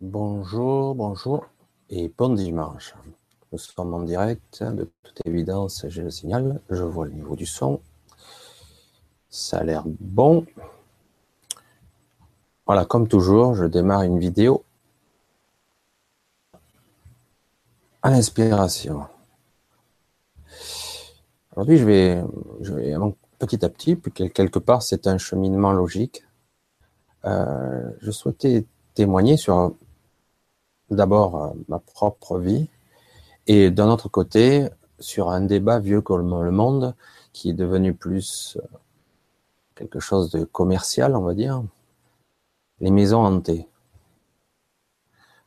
Bonjour, bonjour et bon dimanche. Nous sommes en direct, de toute évidence, j'ai le signal, je vois le niveau du son. Ça a l'air bon. Voilà, comme toujours, je démarre une vidéo à l'inspiration. Aujourd'hui, je vais, je vais petit à petit, puis quelque part, c'est un cheminement logique. Euh, je souhaitais témoigner sur d'abord euh, ma propre vie et d'un autre côté sur un débat vieux comme le monde qui est devenu plus euh, quelque chose de commercial, on va dire, les maisons hantées.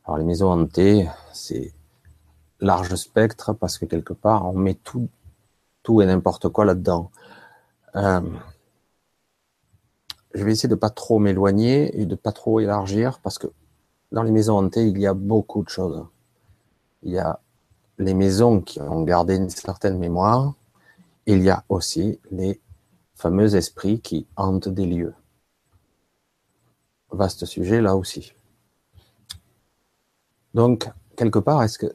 Alors les maisons hantées, c'est large spectre parce que quelque part on met tout, tout et n'importe quoi là-dedans. Euh, je vais essayer de pas trop m'éloigner et de pas trop élargir parce que dans les maisons hantées, il y a beaucoup de choses. Il y a les maisons qui ont gardé une certaine mémoire. Il y a aussi les fameux esprits qui hantent des lieux. Vaste sujet là aussi. Donc, quelque part, est-ce que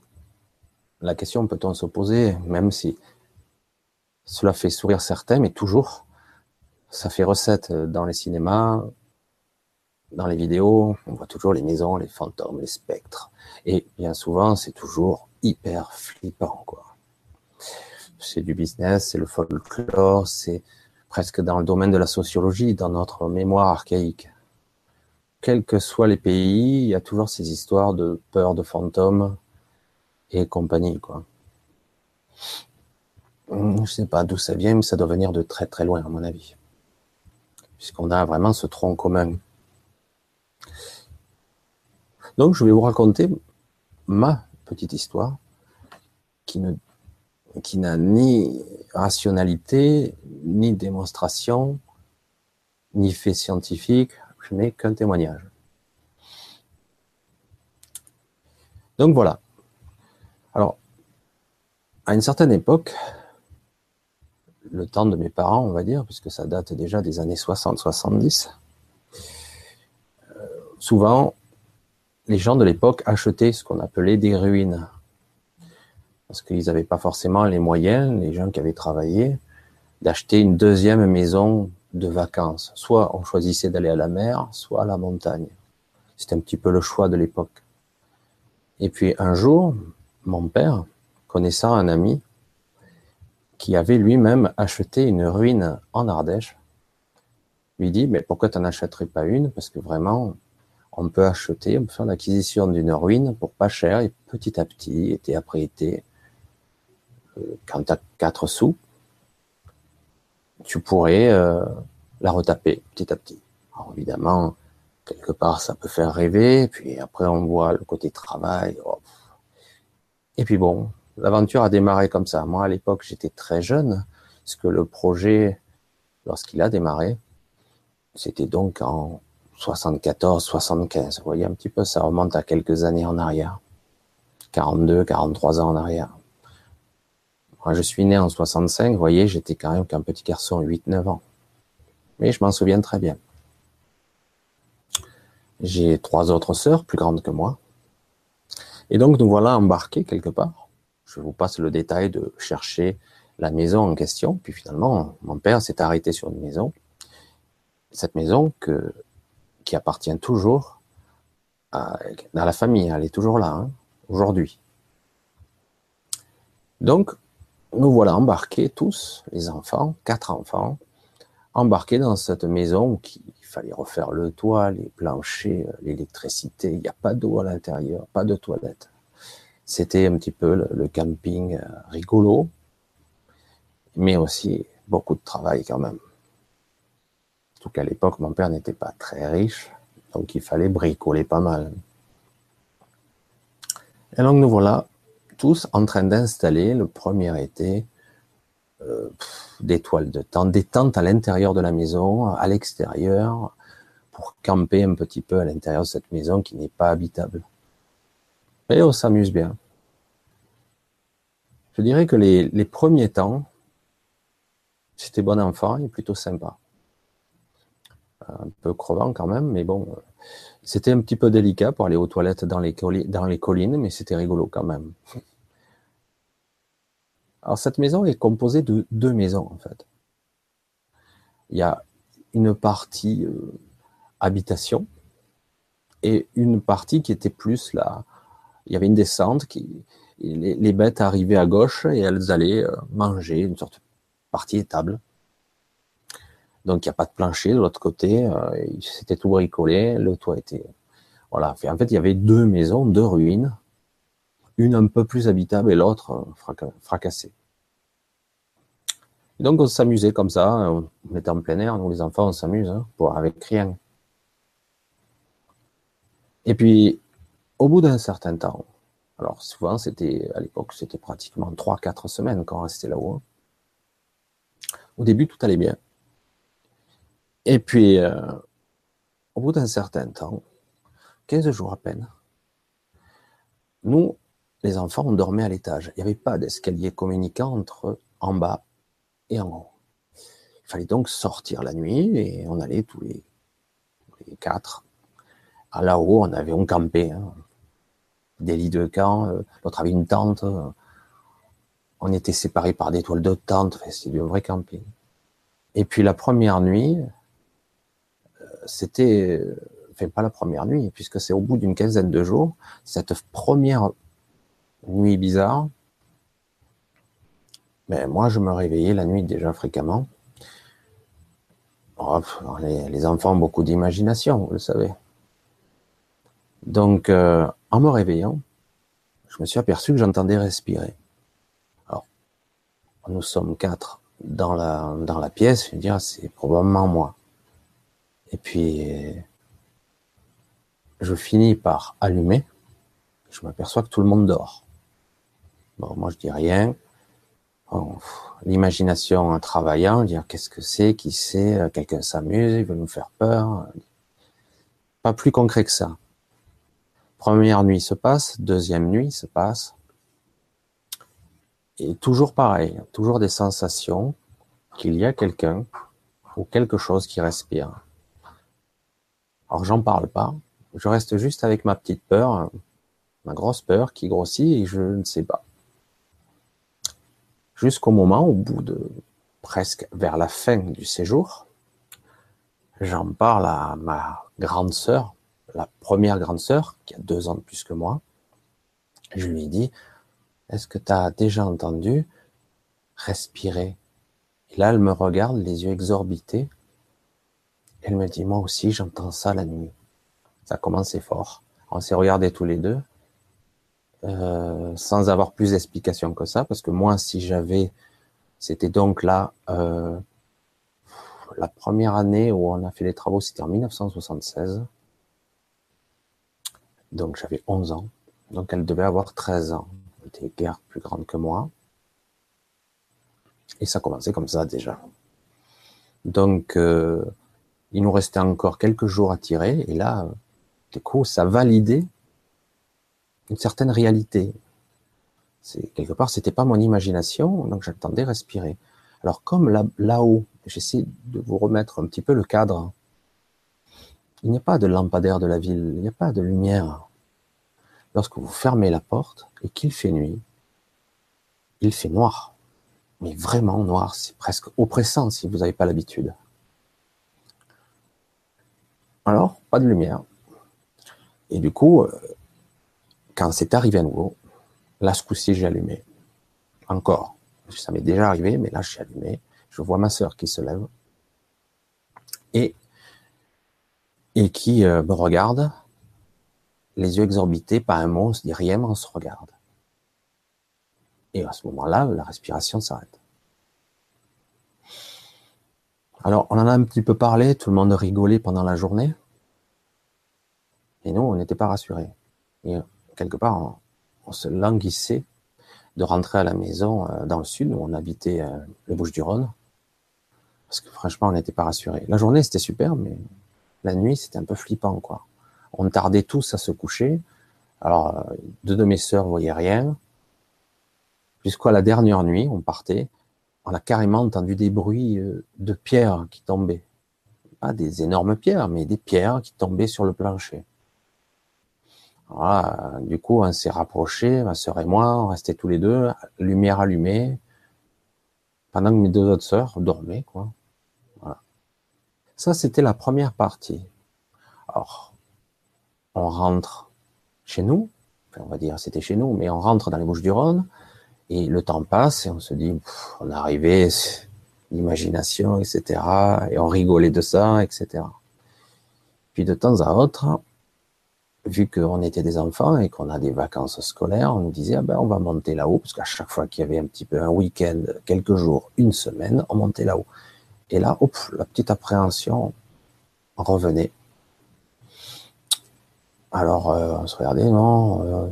la question peut-on se poser, même si cela fait sourire certains, mais toujours, ça fait recette dans les cinémas, dans les vidéos, on voit toujours les maisons, les fantômes, les spectres. Et bien souvent, c'est toujours hyper flippant, quoi. C'est du business, c'est le folklore, c'est presque dans le domaine de la sociologie, dans notre mémoire archaïque. Quels que soient les pays, il y a toujours ces histoires de peur de fantômes et compagnie, quoi. Je sais pas d'où ça vient, mais ça doit venir de très très loin, à mon avis. Puisqu'on a vraiment ce tronc commun donc, je vais vous raconter ma petite histoire qui ne qui n'a ni rationalité, ni démonstration, ni fait scientifique, je n'ai qu'un témoignage. Donc voilà. Alors, à une certaine époque, le temps de mes parents, on va dire, puisque ça date déjà des années 60-70, euh, souvent, les gens de l'époque achetaient ce qu'on appelait des ruines. Parce qu'ils n'avaient pas forcément les moyens, les gens qui avaient travaillé, d'acheter une deuxième maison de vacances. Soit on choisissait d'aller à la mer, soit à la montagne. C'était un petit peu le choix de l'époque. Et puis un jour, mon père, connaissant un ami, qui avait lui-même acheté une ruine en Ardèche, lui dit, mais pourquoi tu n'en achèterais pas une? Parce que vraiment, on peut acheter, on peut faire l'acquisition d'une ruine pour pas cher et petit à petit, été après été, euh, quand tu as 4 sous, tu pourrais euh, la retaper petit à petit. Alors évidemment, quelque part, ça peut faire rêver, puis après on voit le côté travail. Et puis bon, l'aventure a démarré comme ça. Moi, à l'époque, j'étais très jeune, parce que le projet, lorsqu'il a démarré, c'était donc en 74, 75. Vous voyez un petit peu, ça remonte à quelques années en arrière. 42, 43 ans en arrière. Moi, je suis né en 65, vous voyez, j'étais quand même qu'un petit garçon, 8-9 ans. Mais je m'en souviens très bien. J'ai trois autres sœurs plus grandes que moi. Et donc, nous voilà embarqués quelque part. Je vous passe le détail de chercher la maison en question. Puis finalement, mon père s'est arrêté sur une maison. Cette maison que qui appartient toujours à, dans la famille. Elle est toujours là, hein, aujourd'hui. Donc, nous voilà embarqués tous, les enfants, quatre enfants, embarqués dans cette maison où il fallait refaire le toit, les planchers, l'électricité. Il n'y a pas d'eau à l'intérieur, pas de toilette. C'était un petit peu le, camping euh, rigolo, mais aussi beaucoup de travail quand même. Qu'à l'époque, mon père n'était pas très riche, donc il fallait bricoler pas mal. Et donc nous voilà tous en train d'installer le premier été euh, des toiles de tente, des tentes à l'intérieur de la maison, à l'extérieur, pour camper un petit peu à l'intérieur de cette maison qui n'est pas habitable. Et on s'amuse bien. Je dirais que les, les premiers temps, c'était bon enfant et plutôt sympa. Un peu crevant quand même, mais bon, c'était un petit peu délicat pour aller aux toilettes dans les, dans les collines, mais c'était rigolo quand même. Alors cette maison est composée de deux maisons en fait. Il y a une partie euh, habitation et une partie qui était plus là. Il y avait une descente qui les, bêtes arrivaient à gauche et elles allaient euh, manger une sorte de partie étable. Donc il n'y a pas de plancher de l'autre côté, euh, c'était tout bricolé, le toit était voilà. En fait, il y avait deux maisons, deux ruines, une un peu plus habitable et l'autre fracassée. donc on s'amusait comme ça, on était en plein air, nous les enfants on s'amuse, hein, pour avec rien. Et puis, au bout d'un certain temps, alors souvent c'était à l'époque c'était pratiquement 3-4 semaines quand on restait là-haut. Hein. Au début tout allait bien. Et puis euh, au bout d'un certain temps, 15 jours à peine, nous, les enfants, on dormait à l'étage. Il n'y avait pas d'escalier communicant entre en bas et en haut. Il fallait donc sortir la nuit et on allait tous les, quatre. À là-haut, on avait un campé. Hein des lits de camp, euh, l'autre avait une tente. On était séparés par des toiles de tente, c'était du vrai camping. Et puis la première nuit, c'était, enfin pas la première nuit, puisque c'est au bout d'une quinzaine de jours, cette première nuit bizarre, mais ben, moi je me réveillais la nuit déjà fréquemment. Oh, les, les, enfants ont beaucoup d'imagination, vous le savez. Donc, euh, en me réveillant, je me suis aperçu que j'entendais respirer. Alors, nous sommes quatre dans la, dans la pièce, je veux dire, c'est probablement moi. Et puis, je finis par allumer, je m'aperçois que tout le monde dort. Bon, moi je dis rien. L'imagination en travaillant, dire qu'est-ce que c'est, qui c'est, quelqu'un s'amuse, il veut nous faire peur. Pas plus concret que ça. Première nuit se passe, deuxième nuit se passe. Et toujours pareil, toujours des sensations qu'il y a quelqu'un ou quelque chose qui respire. Alors j'en parle pas, je reste juste avec ma petite peur, ma grosse peur qui grossit et je ne sais pas. Jusqu'au moment, au bout de presque vers la fin du séjour, j'en parle à ma grande sœur la première grande sœur, qui a deux ans de plus que moi, je lui dit, est-ce que tu as déjà entendu respirer? Et là, elle me regarde, les yeux exorbités. Elle me dit, moi aussi, j'entends ça la nuit. Ça a commencé fort. On s'est regardés tous les deux, euh, sans avoir plus d'explications que ça, parce que moi, si j'avais, c'était donc là, euh, la première année où on a fait les travaux, c'était en 1976. Donc j'avais 11 ans. Donc elle devait avoir 13 ans. Elle était guère plus grande que moi. Et ça commençait comme ça déjà. Donc euh, il nous restait encore quelques jours à tirer. Et là, du coup, ça validait une certaine réalité. Quelque part, c'était pas mon imagination, donc j'attendais respirer. Alors comme là, là-haut, j'essaie de vous remettre un petit peu le cadre. Il n'y a pas de lampadaire de la ville, il n'y a pas de lumière. Lorsque vous fermez la porte et qu'il fait nuit, il fait noir. Mais vraiment noir, c'est presque oppressant si vous n'avez pas l'habitude. Alors, pas de lumière. Et du coup, euh, quand c'est arrivé à nouveau, là, ce coup-ci, j'ai allumé. Encore. Ça m'est déjà arrivé, mais là, j'ai allumé. Je vois ma sœur qui se lève. Et et qui euh, me regarde, les yeux exorbités, pas un mot, on se dit rien, on se regarde. Et à ce moment-là, la respiration s'arrête. Alors, on en a un petit peu parlé, tout le monde rigolait pendant la journée. Et nous, on n'était pas rassurés. Et euh, quelque part, on, se languissait de rentrer à la maison euh, dans le sud, où on habitait les Bouches-du-Rhône. Parce que franchement, on n'était pas rassurés. La journée, c'était super, mais la nuit, c'était un peu flippant, quoi. On tardait tous à se coucher. Alors, euh, deux de mes sœurs voyaient rien. Jusqu'à la dernière nuit, on partait. On a carrément entendu des bruits euh, de pierres qui tombaient. pas des énormes pierres, mais des pierres qui tombaient sur le plancher. Du coup, on s'est rapprochés, ma sœur et moi, on restait tous les deux, lumière allumée, pendant que mes deux autres sœurs dormaient, quoi. Voilà. Ça, c'était la première partie. Alors, on rentre chez nous, on va dire c'était chez nous, mais on rentre dans les Bouches du Rhône, et le temps passe, et on se dit, on est arrivé, l'imagination, etc., et on rigolait de ça, etc. Puis de temps à autre, vu qu'on était des enfants et qu'on a des vacances scolaires, on nous disait, ah ben, on va monter là-haut, parce qu'à chaque fois qu'il y avait un petit peu un week-end, quelques jours, une semaine, on montait là-haut. Et là, hop, la petite appréhension revenait. Alors, euh, on se regardait, non, euh,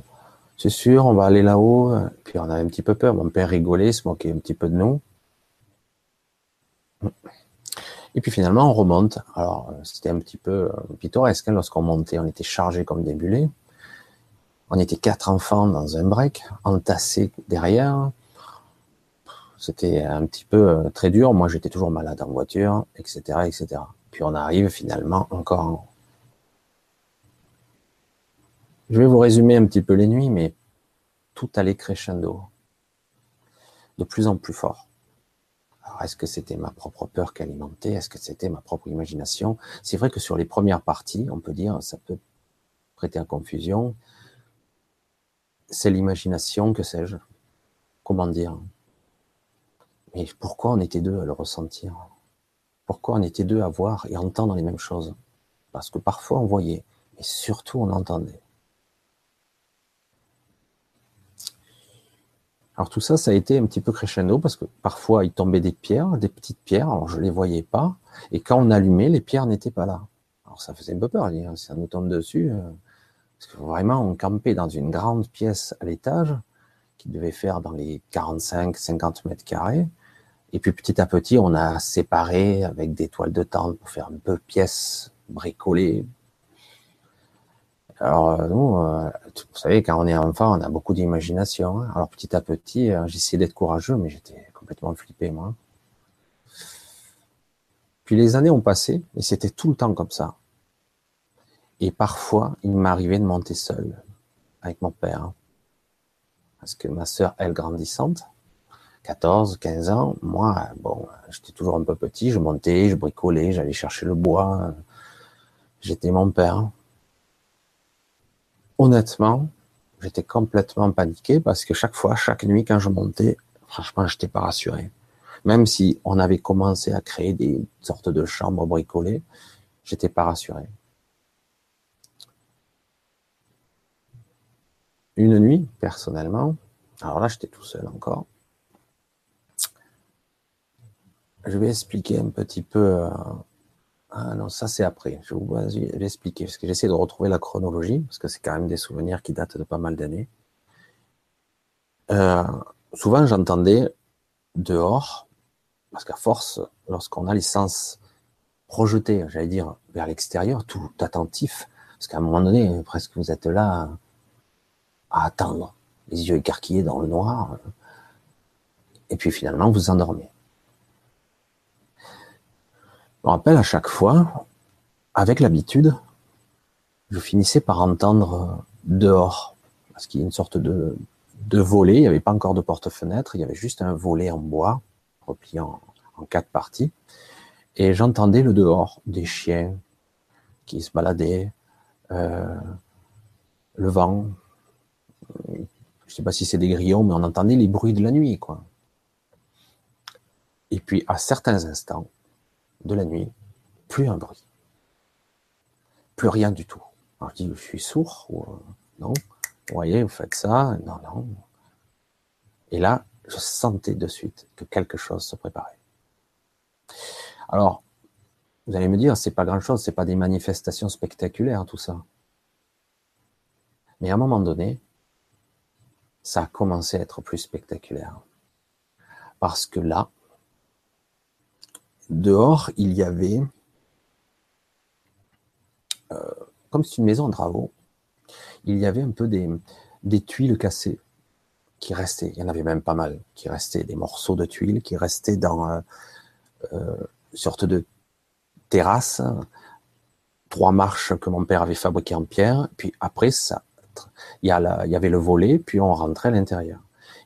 c'est sûr, on va aller là-haut. Puis on avait un petit peu peur. Mon père rigolait, se moquait un petit peu de nous. Et puis finalement, on remonte. Alors, c'était un petit peu euh, pittoresque. Hein, lorsqu'on montait, on était chargé comme des bulets. On était quatre enfants dans un break, entassés derrière. C'était un petit peu euh, très dur. Moi, j'étais toujours malade en voiture, etc., etc. Puis on arrive finalement encore. Je vais vous résumer un petit peu les nuits, mais tout allait crescendo, de plus en plus fort. Alors, est-ce que c'était ma propre peur qui alimentait Est-ce que c'était ma propre imagination? C'est vrai que sur les premières parties, on peut dire, ça peut prêter à confusion. C'est l'imagination, que sais-je? Comment dire? Mais pourquoi on était deux à le ressentir? Pourquoi on était deux à voir et entendre les mêmes choses? Parce que parfois on voyait, mais surtout on entendait. Alors tout ça, ça a été un petit peu crescendo parce que parfois il tombait des pierres, des petites pierres, alors je les voyais pas, et quand on allumait, les pierres n'étaient pas là. Alors ça faisait un peu peur, ça nous tombe dessus, euh, parce que vraiment on campait dans une grande pièce à l'étage qui devait faire dans les 45-50 mètres carrés, et puis petit à petit on a séparé avec des toiles de tente pour faire un peu pièce bricolée, alors, euh, nous, euh, vous savez, quand on est enfant, on a beaucoup d'imagination. Hein. Alors, petit à petit, euh, j'essayais d'être courageux, mais j'étais complètement flippé, moi. Puis les années ont passé, et c'était tout le temps comme ça. Et parfois, il m'arrivait de monter seul, avec mon père. Hein. Parce que ma sœur, elle, grandissante, 14, 15 ans, moi, bon, j'étais toujours un peu petit, je montais, je bricolais, j'allais chercher le bois. J'étais mon père honnêtement, j'étais complètement paniqué parce que chaque fois, chaque nuit, quand je montais, franchement, j'étais pas rassuré. Même si on avait commencé à créer des sortes de chambres bricolées, j'étais pas rassuré. Une nuit, personnellement, alors là, j'étais tout seul encore. Je vais expliquer un petit peu euh, ah non, ça c'est après. Je vais vous expliquer, parce que j'essaie de retrouver la chronologie, parce que c'est quand même des souvenirs qui datent de pas mal d'années. Euh, souvent j'entendais dehors, parce qu'à force, lorsqu'on a les sens projetés, j'allais dire, vers l'extérieur, tout attentif, parce qu'à un moment donné, presque vous êtes là à attendre, les yeux écarquillés dans le noir, et puis finalement vous endormez me rappelle à chaque fois, avec l'habitude, je finissais par entendre dehors, parce qu'il y a une sorte de, de volet, il n'y avait pas encore de porte-fenêtre, il y avait juste un volet en bois, replié en, quatre parties, et j'entendais le dehors, des chiens qui se baladaient, euh, le vent, je ne sais pas si c'est des grillons, mais on entendait les bruits de la nuit, quoi. Et puis, à certains instants, de la nuit, plus un bruit. Plus rien du tout. Alors je dis, je suis sourd ou euh, non Vous voyez, vous faites ça Non, non. Et là, je sentais de suite que quelque chose se préparait. Alors, vous allez me dire, c'est pas grand chose, c'est pas des manifestations spectaculaires, tout ça. Mais à un moment donné, ça a commencé à être plus spectaculaire. Parce que là, dehors, il y avait, euh, comme c'est une maison en travaux, il y avait un peu des, tuiles cassées qui restaient. Il y en avait même pas mal qui restaient, des morceaux de tuiles qui restaient dans euh, euh, une sorte de terrasse, trois marches que mon père avait fabriquées en pierre, puis après ça, il y, avait le volet, puis on rentrait à l'intérieur.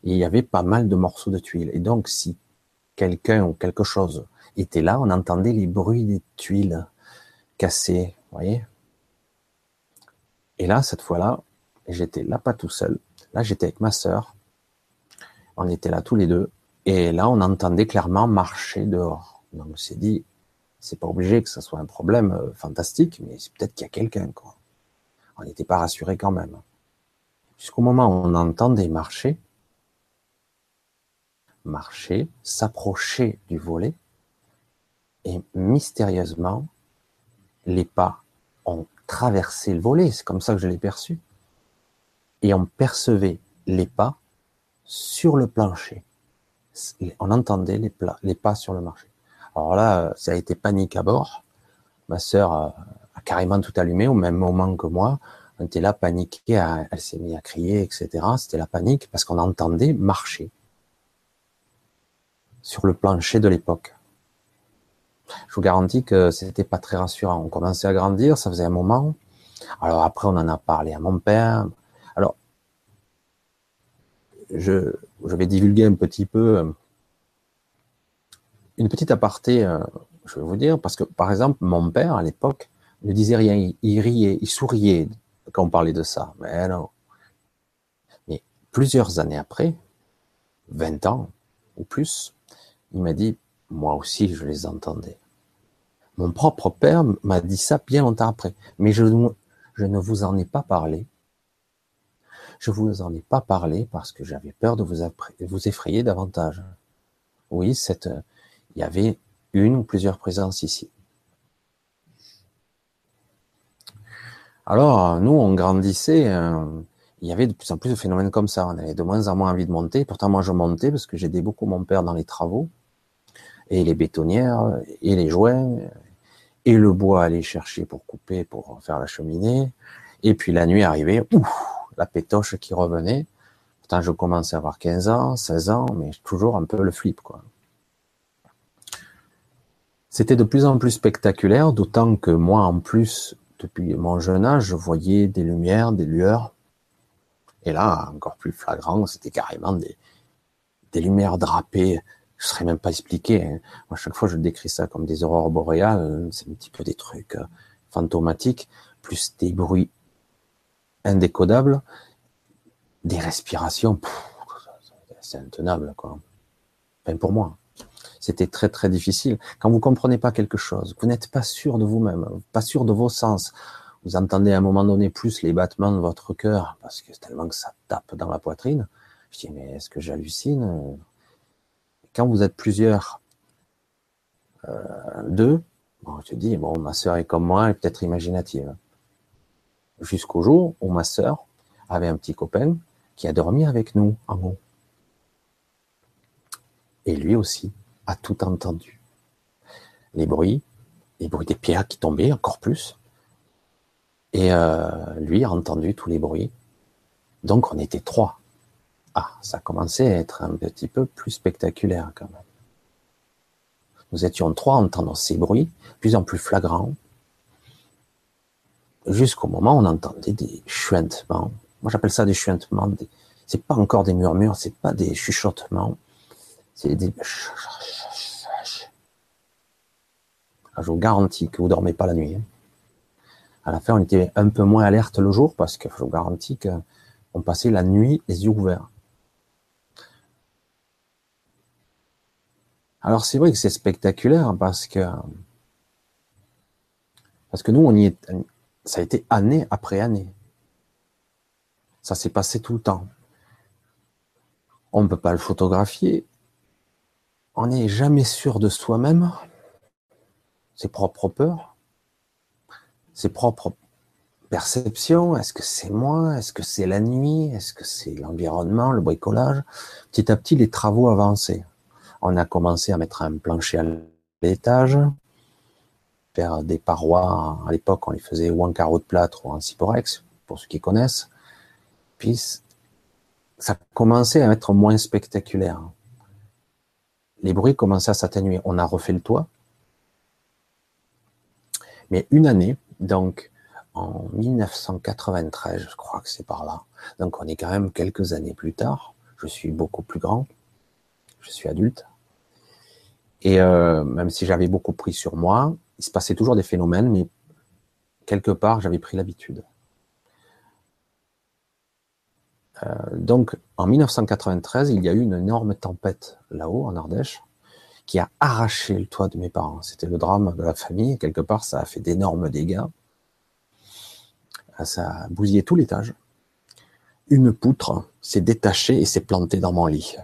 Il y avait pas mal de morceaux de tuiles. Et donc, si quelqu'un ou quelque chose était là, on entendait les bruits des tuiles cassées, vous voyez Et là, cette fois-là, j'étais là pas tout seul. Là, j'étais avec ma sœur. On était là tous les deux. Et là, on entendait clairement marcher dehors. Donc, on s'est dit, c'est pas obligé que ce soit un problème euh, fantastique, mais c'est peut-être qu'il y a quelqu'un, quoi. On n'était pas rassuré quand même. Jusqu'au moment où on entendait marcher, marcher, s'approcher du volet, et mystérieusement, les pas ont traversé le volet, c'est comme ça que je l'ai perçu, et on percevait les pas sur le plancher. On entendait les, pas sur le marché. Alors là, ça a été panique à bord. Ma sœur a, carrément tout allumé au même moment que moi. On était là paniqué, elle s'est mise à crier, etc. C'était la panique parce qu'on entendait marcher sur le plancher de l'époque. Je vous garantis que c'était pas très rassurant. On commençait à grandir, ça faisait un moment. Alors après, on en a parlé à mon père. Alors, je, vais divulguer un petit peu euh, une petite aparté, euh, je vais vous dire, parce que par exemple, mon père à l'époque ne disait rien, il, riait, il souriait quand on parlait de ça. Mais non. Mais plusieurs années après, 20 ans ou plus, il m'a dit, moi aussi je les entendais. Mon propre père m'a dit ça bien longtemps après, mais je, ne vous en ai pas parlé. Je vous en ai pas parlé parce que j'avais peur de vous, effrayer davantage. Oui, il y avait une ou plusieurs présences ici. Alors, nous, on grandissait, euh, il y avait de plus en plus de phénomènes comme ça. On avait de moins en moins envie de monter. Pourtant, moi, je montais parce que j'aidais beaucoup mon père dans les travaux, et les bétonnières, et les joints, et le bois à aller chercher pour couper, pour faire la cheminée. Et puis la nuit arrivait, ouf, la pétoche qui revenait. Pourtant, je commençais à avoir 15 ans, 16 ans, mais toujours un peu le flip, quoi. C'était de plus en plus spectaculaire, d'autant que moi, en plus, depuis mon jeune âge, je voyais des lumières, des lueurs. Et là, encore plus flagrant, c'était carrément des lumières drapées je ne même pas expliquer. Hein. À chaque fois, je décris ça comme des aurores boréales. C'est un petit peu des trucs euh, fantomatiques, plus des bruits indécodables, des respirations. C'est intenable, quoi. Enfin, pour moi, c'était très très difficile. Quand vous comprenez pas quelque chose, vous n'êtes pas sûr de vous-même, pas sûr de vos sens. Vous entendez à un moment donné plus les battements de votre cœur parce que tellement que ça tape dans la poitrine. Je dis mais est-ce que j'hallucine? Quand vous êtes plusieurs, euh, deux, bon, je te dis, bon, ma sœur est comme moi, elle est peut-être imaginative. Jusqu'au jour où ma sœur avait un petit copain qui a dormi avec nous en haut. Et lui aussi a tout entendu. Les bruits, les bruits des pierres qui tombaient encore plus. Et euh, lui a entendu tous les bruits. Donc on était trois. Ah, ça commençait à être un petit peu plus spectaculaire quand même. Nous étions trois en entendant ces bruits, plus en plus flagrants, jusqu'au moment où on entendait des chuintements. Moi, j'appelle ça des chuintements. Des... C'est pas encore des murmures, c'est pas des chuchotements. Ah, je vous garantis que vous dormez pas la nuit. Hein. À la fin, on était un peu moins alerte le jour parce que je vous garantis qu'on passait la nuit les yeux ouverts. Alors c'est vrai que c'est spectaculaire parce que nous on y est, ça a été année après année. Ça s'est passé tout le temps. On ne peut pas le photographier. On n'est jamais sûr de soi-même, ses propres peurs, ses propres perceptions. Est-ce que c'est moi? Est-ce que c'est la nuit? Est-ce que c'est l'environnement, le bricolage? Petit à petit, les travaux avançaient. On a commencé à mettre un plancher à l'étage, faire des parois. À l'époque, on les faisait ou en carreau de plâtre ou en ciporex, pour ceux qui connaissent. Puis, ça commençait à être moins spectaculaire. Les bruits commençaient à s'atténuer. On a refait le toit. Mais une année, donc en 1993, je crois que c'est par là. Donc on est quand même quelques années plus tard. Je suis beaucoup plus grand. Je suis adulte. Et euh, même si j'avais beaucoup pris sur moi, il se passait toujours des phénomènes, mais quelque part, j'avais pris l'habitude. Euh, donc, en 1993, il y a eu une énorme tempête là-haut, en Ardèche, qui a arraché le toit de mes parents. C'était le drame de la famille. Quelque part, ça a fait d'énormes dégâts. Ça a bousillé tout l'étage. Une poutre s'est détachée et s'est plantée dans mon lit.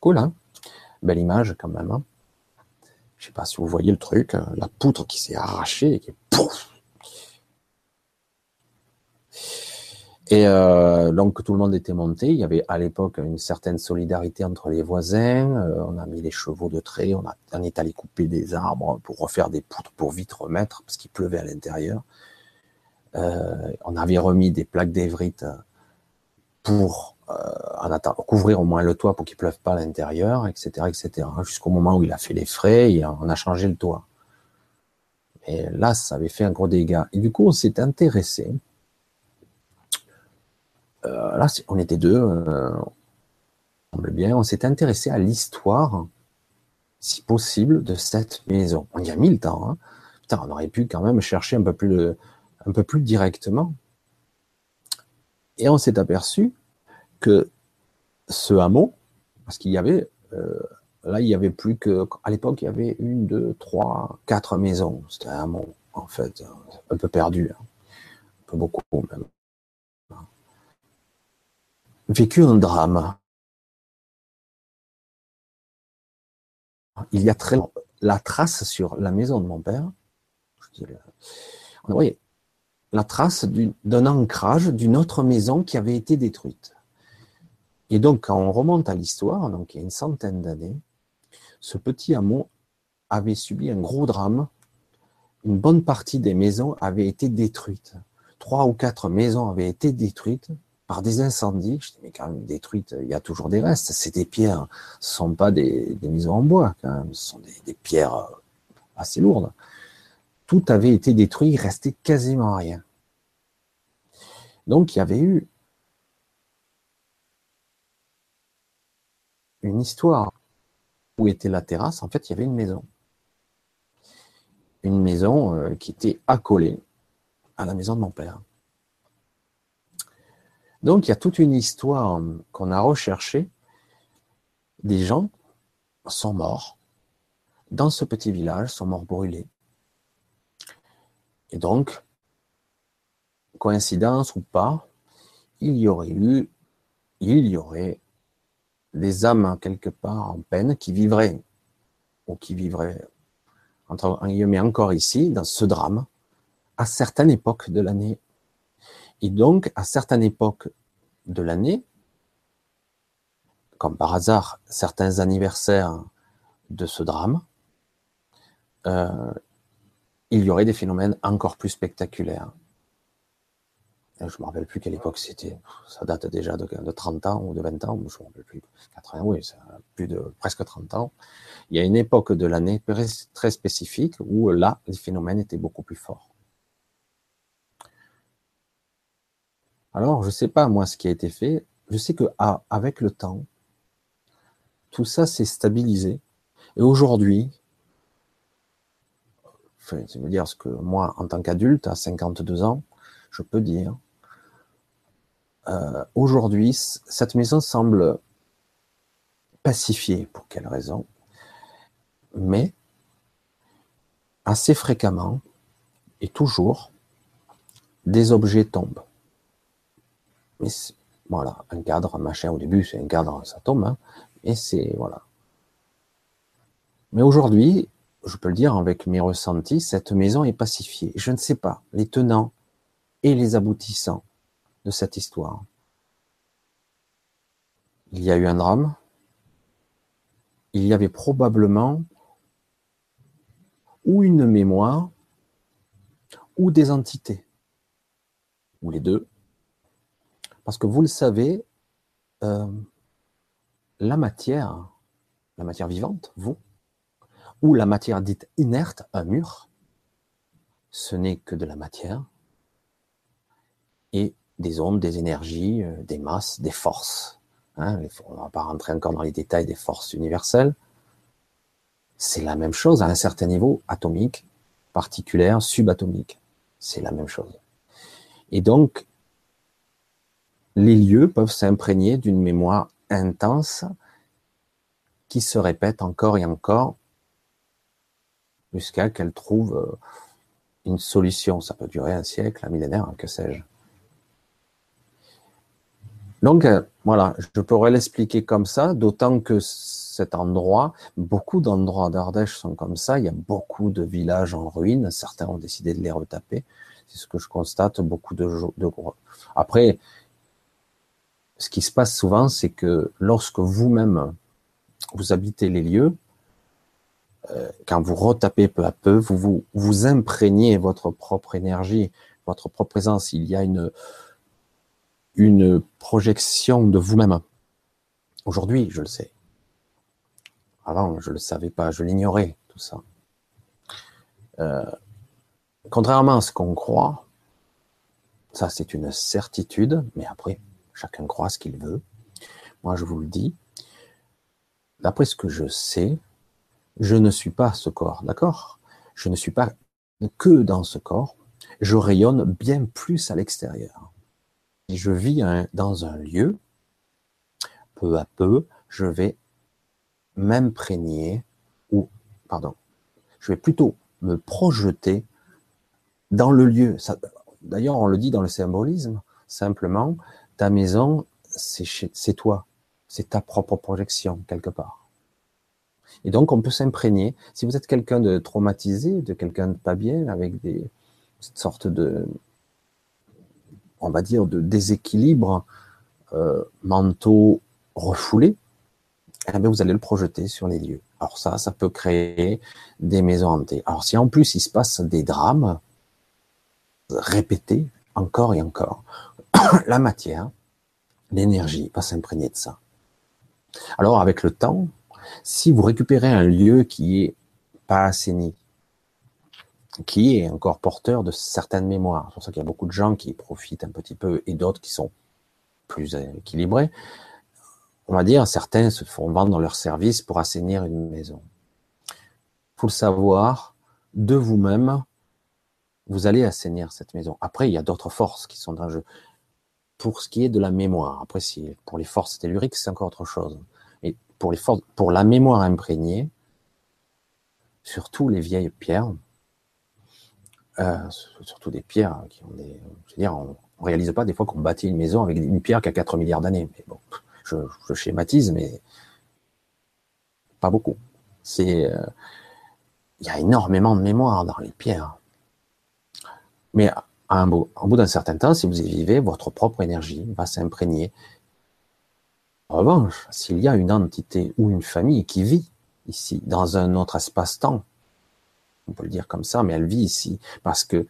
Cool, hein? Belle image quand même. Hein? Je sais pas si vous voyez le truc, la poutre qui s'est arrachée et qui pouf Et euh, donc tout le monde était monté. Il y avait à l'époque une certaine solidarité entre les voisins. Euh, on a mis les chevaux de trait. On, a, on est allé couper des arbres pour refaire des poutres pour vite remettre parce qu'il pleuvait à l'intérieur. Euh, on avait remis des plaques d'évrite pour en attendant, couvrir au moins le toit pour qu'il pleuve pas à l'intérieur, etc., etc. Jusqu'au moment où il a fait les frais et on a changé le toit. Et là, ça avait fait un gros dégât. Et du coup, on s'est intéressé euh, là, on était deux, euh, on semble bien, on s'est intéressé à l'histoire, si possible, de cette maison. On y a mis le temps. Hein. Putain, on aurait pu quand même chercher un peu plus, un peu plus directement. Et on s'est aperçu que ce hameau, parce qu'il y avait, euh, là, il y avait plus que, à l'époque, il y avait une, deux, trois, quatre maisons. C'était un hameau, en fait, un peu perdu, hein. un peu beaucoup même vécu un drame. Il y a très longtemps, la trace sur la maison de mon père, on voyait la trace d'un ancrage d'une autre maison qui avait été détruite. Et donc, quand on remonte à l'histoire, donc il y a une centaine d'années, ce petit hameau avait subi un gros drame. Une bonne partie des maisons avaient été détruites. Trois ou quatre maisons avaient été détruites par des incendies. Je dis, mais quand même, détruites, il y a toujours des restes. C'est des pierres, ce ne sont pas des, maisons en bois. Ce sont des, pierres euh, assez lourdes. Tout avait été détruit, il restait quasiment rien. Donc, il y avait eu histoire où était la terrasse? En fait, il y avait une maison. Une maison euh, qui était accolée à la maison de mon père. Donc il y a toute une histoire qu'on a recherchée. Des gens sont morts dans ce petit village, sont morts brûlés. Et donc, coïncidence ou pas, il y aurait eu, il y aurait des âmes quelque part en peine qui vivraient, ou qui vivraient, entre guillemets, encore ici, dans ce drame, à certaines époques de l'année et donc, à certaines époques de l'année, comme par hasard certains anniversaires de ce drame, euh, il y aurait des phénomènes encore plus spectaculaires. Je ne me rappelle plus quelle époque c'était. Ça date déjà de, 30 ans ou de 20 ans, je ne me rappelle plus. 80, oui, ça plus de presque 30 ans. Il y a une époque de l'année très spécifique où là, les phénomènes étaient beaucoup plus forts. Alors, je ne sais pas moi ce qui a été fait. Je sais que ah, avec le temps, tout ça s'est stabilisé. Et aujourd'hui, je veux dire ce que moi, en tant qu'adulte, à 52 ans, je peux dire. Euh, aujourd'hui, cette maison semble pacifiée. Pour quelle raison? Mais assez fréquemment et toujours, des objets tombent. Mais voilà, un cadre, un machin, au début, c'est un cadre, ça tombe, hein, c'est, voilà. Mais aujourd'hui, je peux le dire avec mes ressentis, cette maison est pacifiée. Je ne sais pas les tenants et les aboutissants de cette histoire. Il y a eu un drame. Il y avait probablement ou une mémoire ou des entités, ou les deux, parce que vous le savez, euh, la matière, la matière vivante, vous, ou la matière dite inerte, un mur, ce n'est que de la matière et des ondes, des énergies, euh, des masses, des forces. Hein, on ne va pas rentrer encore dans les détails des forces universelles. C'est la même chose à un certain niveau atomique, particulaire, subatomique. C'est la même chose. Et donc, les lieux peuvent s'imprégner d'une mémoire intense qui se répète encore et encore jusqu'à qu'elle trouve euh, une solution. Ça peut durer un siècle, un millénaire, que sais-je. Donc euh, voilà, je pourrais l'expliquer comme ça, d'autant que cet endroit, beaucoup d'endroits d'Ardèche sont comme ça, il y a beaucoup de villages en ruine, certains ont décidé de les retaper, c'est ce que je constate, beaucoup de, de... Après, ce qui se passe souvent, c'est que lorsque vous-même, vous habitez les lieux, euh, quand vous retapez peu à peu, vous, vous vous imprégnez votre propre énergie, votre propre présence. Il y a une, une projection de vous-même. Aujourd'hui, je le sais. Avant, je ne le savais pas, je l'ignorais, tout ça. Euh, contrairement à ce qu'on croit, ça c'est une certitude, mais après, chacun croit ce qu'il veut. Moi, je vous le dis, d'après ce que je sais, je ne suis pas ce corps, d'accord? Je ne suis pas que dans ce corps, je rayonne bien plus à l'extérieur. Je vis dans un lieu, peu à peu, je vais m'imprégner, ou, pardon, je vais plutôt me projeter dans le lieu. D'ailleurs, on le dit dans le symbolisme, simplement, ta maison, c'est toi, c'est ta propre projection, quelque part. Et donc, on peut s'imprégner. Si vous êtes quelqu'un de traumatisé, de quelqu'un de pas bien, avec des sortes de, on va dire, de déséquilibre euh, mentaux refoulés, eh bien, vous allez le projeter sur les lieux. Alors ça, ça peut créer des maisons hantées. Alors si en plus il se passe des drames répétés encore et encore, la matière, l'énergie va s'imprégner de ça. Alors avec le temps, si vous récupérez un lieu qui est pas assaini, qui est encore porteur de certaines mémoires, c'est pour ça qu'il y a beaucoup de gens qui profitent un petit peu et d'autres qui sont plus équilibrés, on va dire, certains se font vendre leur service pour assainir une maison. Faut le savoir, de vous-même, vous allez assainir cette maison. Après, il y a d'autres forces qui sont en jeu. Pour ce qui est de la mémoire, après, pour les forces telluriques, c'est encore autre chose pour, les pour la mémoire imprégnée, surtout les vieilles pierres, euh, surtout des pierres qui ont des. Je veux on ne réalise pas des fois qu'on bâtit une maison avec une pierre qui a 4 milliards d'années. Bon, je, schématise, mais pas beaucoup. Euh, il y a énormément de mémoire dans les pierres. Mais au bout d'un certain temps, si vous y vivez, votre propre énergie va s'imprégner en revanche, s'il y a une entité ou une famille qui vit ici, dans un autre espace-temps, on peut le dire comme ça, mais elle vit ici, parce que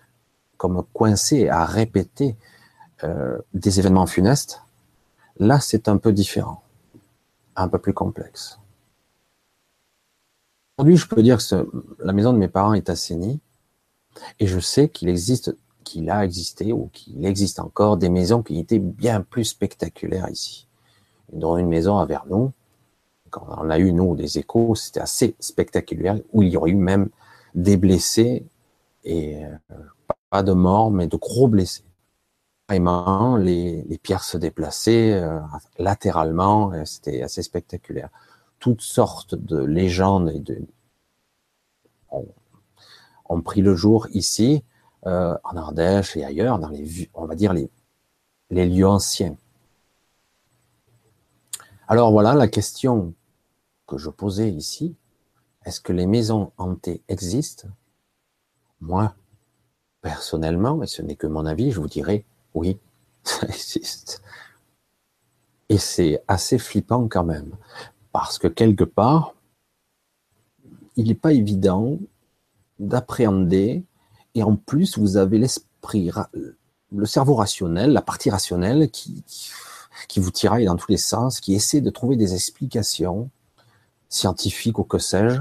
comme coincée à répéter euh, des événements funestes, là c'est un peu différent, un peu plus complexe. Aujourd'hui, je peux dire que la maison de mes parents est assainie, et je sais qu'il existe, qu'il a existé ou qu'il existe encore des maisons qui étaient bien plus spectaculaires ici dans une maison à Vernon. Quand on a eu, nous, des échos, c'était assez spectaculaire, où il y aurait eu même des blessés, et euh, pas de morts, mais de gros blessés. Vraiment, les, pierres se déplaçaient euh, latéralement, c'était assez spectaculaire. Toutes sortes de légendes et ont, pris le jour ici, euh, en Ardèche et ailleurs, dans les, on va dire les lieux anciens. Alors voilà la question que je posais ici. Est-ce que les maisons hantées existent? Moi, personnellement, et ce n'est que mon avis, je vous dirais oui, ça existe. Et c'est assez flippant quand même, parce que quelque part, il n'est pas évident d'appréhender, et en plus, vous avez l'esprit, le cerveau rationnel, la partie rationnelle qui, qui vous tiraille dans tous les sens, qui essaie de trouver des explications scientifiques ou que sais-je.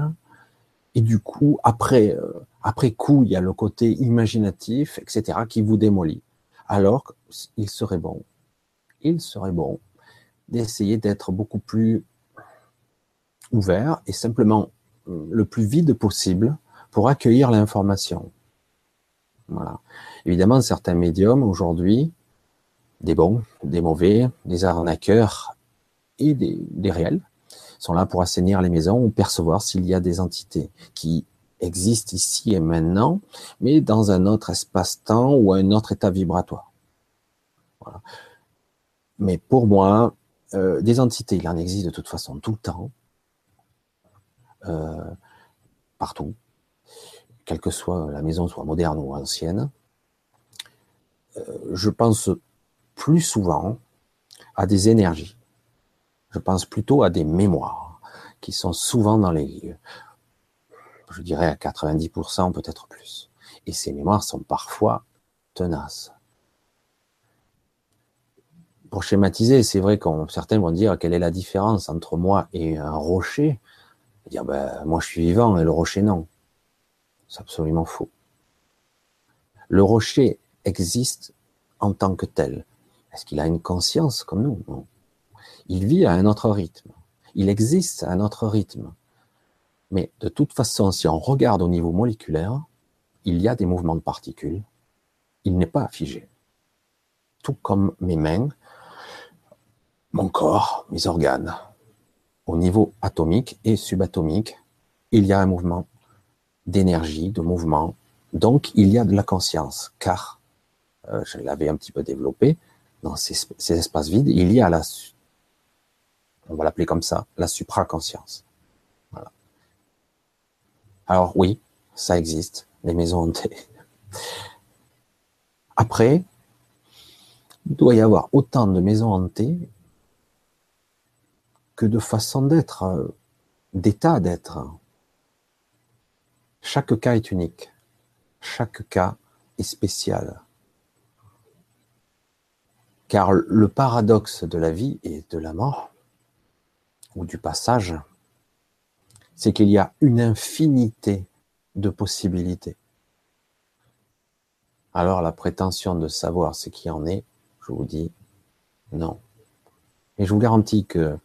Et du coup, après euh, Après coup, il y a le côté imaginatif, etc., qui vous démolit. Alors, il serait bon, il serait bon d'essayer d'être beaucoup plus ouvert et simplement euh, le plus vide possible pour accueillir l'information. Voilà. Évidemment, certains médiums aujourd'hui, des bons, des mauvais, des arnaqueurs et des réels, sont là pour assainir les maisons ou percevoir s'il y a des entités qui existent ici et maintenant, mais dans un autre espace-temps ou un autre état vibratoire. Mais pour moi, euh, des entités, il en existe de toute façon tout le temps, euh, partout, quelle que soit la maison, soit moderne ou ancienne. Euh, je pense plus souvent à des énergies. Je pense plutôt à des mémoires qui sont souvent dans les lieux. Je dirais à 90%, peut-être plus. Et ces mémoires sont parfois tenaces. Pour schématiser, c'est vrai que certains vont dire quelle est la différence entre moi et un rocher? Dire ben, moi je suis vivant et le rocher non. C'est absolument faux. Le rocher existe en tant que tel. Est-ce qu'il a une conscience comme nous? Il vit à un autre rythme. Il existe à un autre rythme. Mais de toute façon, si on regarde au niveau moléculaire, il y a des mouvements de particules. Il n'est pas figé. Tout comme mes mains, mon corps, mes organes. Au niveau atomique et subatomique, il y a un mouvement d'énergie, de mouvement. Donc, il y a de la conscience, car, euh, je l'avais un petit peu développé, dans ces, espaces vides, il y a la, on va l'appeler comme ça, la supraconscience. Alors oui, ça existe, les maisons hantées. Après, il doit y avoir autant de maisons hantées que de façons d'être, euh, d'état d'être. Chaque cas est unique. Chaque cas est spécial. Car le paradoxe de la vie et de la mort, ou du passage, c'est qu'il y a une infinité de possibilités. Alors la prétention de savoir ce qui en est, je vous dis non. Et je vous garantis que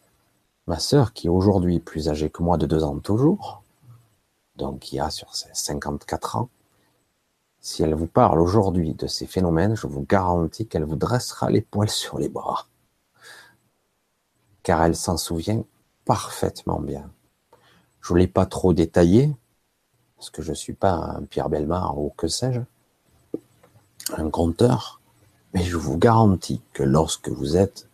ma sœur, qui est aujourd'hui plus âgée que moi de deux ans toujours, donc qui a sur ses 54 ans, si elle vous parle aujourd'hui de ces phénomènes, je vous garantis qu'elle vous dressera les poils sur les bras. Car elle s'en souvient parfaitement bien. Je ne l'ai pas trop détaillé, parce que je ne suis pas un Pierre Belmar ou que sais-je, un conteur, mais je vous garantis que lorsque vous êtes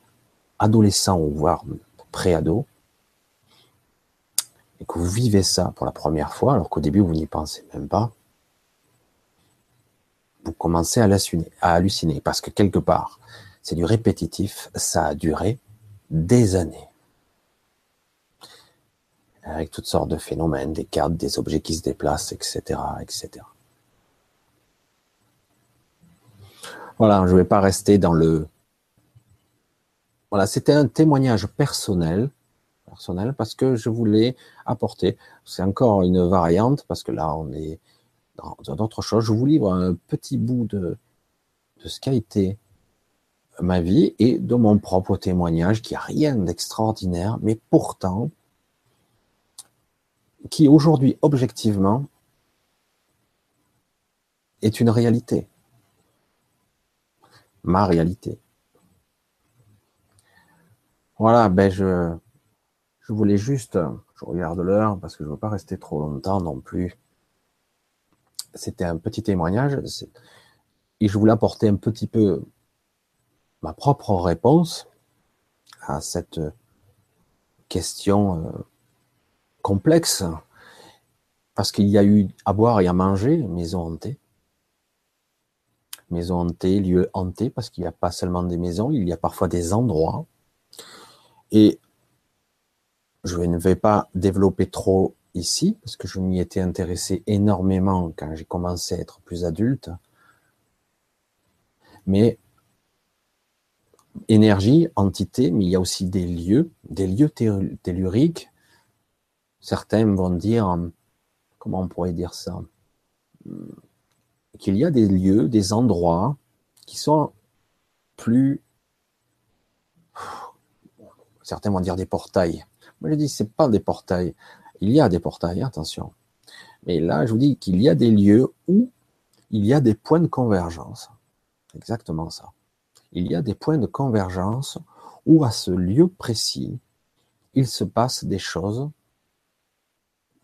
adolescent ou voire préado, et que vous vivez ça pour la première fois, alors qu'au début vous n'y pensez même pas, vous commencez à, à halluciner, parce que quelque part, c'est du répétitif, ça a duré des années. Avec toutes sortes de phénomènes, des cartes, des objets qui se déplacent, etc., etc. Voilà, je ne vais pas rester dans le, voilà, c'était un témoignage personnel, personnel parce que je voulais apporter. C'est encore une variante parce que là, on est dans, d'autres choses. Je vous livre un petit bout de, de ce qu'a été ma vie et de mon propre témoignage qui a rien d'extraordinaire, mais pourtant qui aujourd'hui objectivement est une réalité. Ma réalité. Voilà, ben je, je voulais juste, je regarde l'heure parce que je ne veux pas rester trop longtemps non plus. C'était un petit témoignage et je voulais apporter un petit peu ma propre réponse à cette question euh, complexe parce qu'il y a eu à boire et à manger, maison hantée. Maison hantée, lieu hanté, parce qu'il n'y a pas seulement des maisons, il y a parfois des endroits et je ne vais pas développer trop ici, parce que je m'y étais intéressé énormément quand j'ai commencé à être plus adulte. Mais énergie, entité, mais il y a aussi des lieux, des lieux telluriques. Certains vont dire, comment on pourrait dire ça qu'il y a des lieux, des endroits qui sont plus, certains vont dire des portails. Moi, je dis, c'est pas des portails. Il y a des portails, attention. Mais là, je vous dis qu'il y a des lieux où il y a des points de convergence. Exactement ça. Il y a des points de convergence où à ce lieu précis, il se passe des choses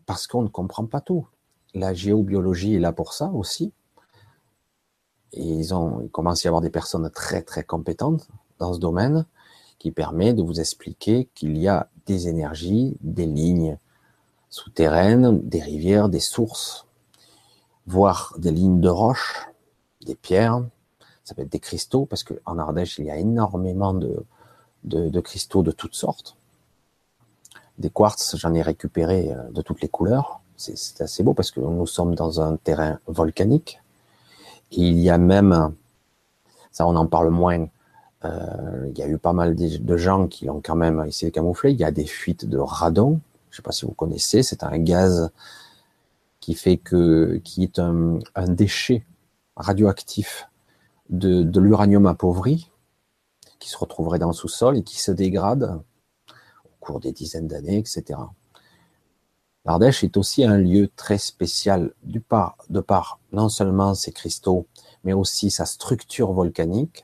parce qu'on ne comprend pas tout. La géobiologie est là pour ça aussi. Et ils ont, il commence à y avoir des personnes très très compétentes dans ce domaine qui permet de vous expliquer qu'il y a des énergies, des lignes souterraines, des rivières, des sources, voire des lignes de roches, des pierres, ça peut être des cristaux, parce qu'en Ardèche, il y a énormément de, de, cristaux de toutes sortes. Des quartz, j'en ai récupéré euh, de toutes les couleurs. C'est assez beau parce que nous sommes dans un terrain volcanique. il y a même, ça on en parle moins, euh, il y a eu pas mal de gens qui ont quand même essayé de camoufler. Il y a des fuites de radon. Je ne sais pas si vous connaissez. C'est un gaz qui fait que, qui est un, déchet radioactif de, l'uranium appauvri qui se retrouverait dans le sous-sol et qui se dégrade cours des dizaines d'années, etc. L'Ardèche est aussi un lieu très spécial de par non seulement ses cristaux, mais aussi sa structure volcanique.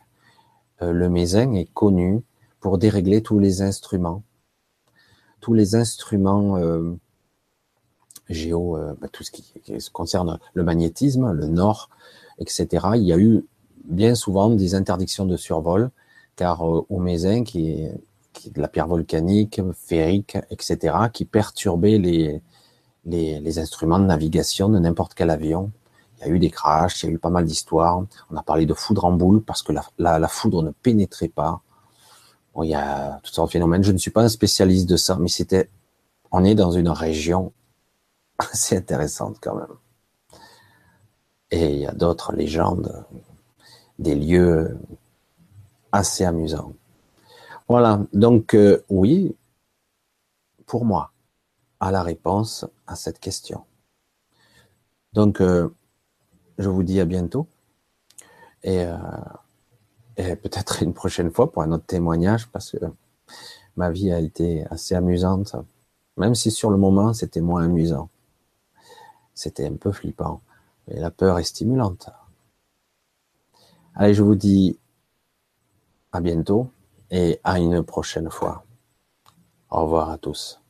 Euh, le Mézin est connu pour dérégler tous les instruments, tous les instruments euh, géo, euh, bah, tout ce qui, qui, concerne le magnétisme, le nord, etc. Il y a eu bien souvent des interdictions de survol car au Mézin, qui est de la pierre volcanique, ferrique, etc., qui perturbait les, les, instruments de navigation de n'importe quel avion. Il y a eu des crashs, il y a eu pas mal d'histoires. On a parlé de foudre en boule parce que la, la, foudre ne pénétrait pas. Il y a toutes sortes de phénomènes. Je ne suis pas un spécialiste de ça, mais c'était, on est dans une région assez intéressante quand même. Et il y a d'autres légendes, des lieux assez amusant. Voilà, donc euh, oui, pour moi, à la réponse à cette question. Donc, euh, je vous dis à bientôt et, euh, et peut-être une prochaine fois pour un autre témoignage parce que ma vie a été assez amusante, même si sur le moment c'était moins amusant. C'était un peu flippant, mais la peur est stimulante. Allez, je vous dis à bientôt et à une prochaine fois. Au revoir à tous.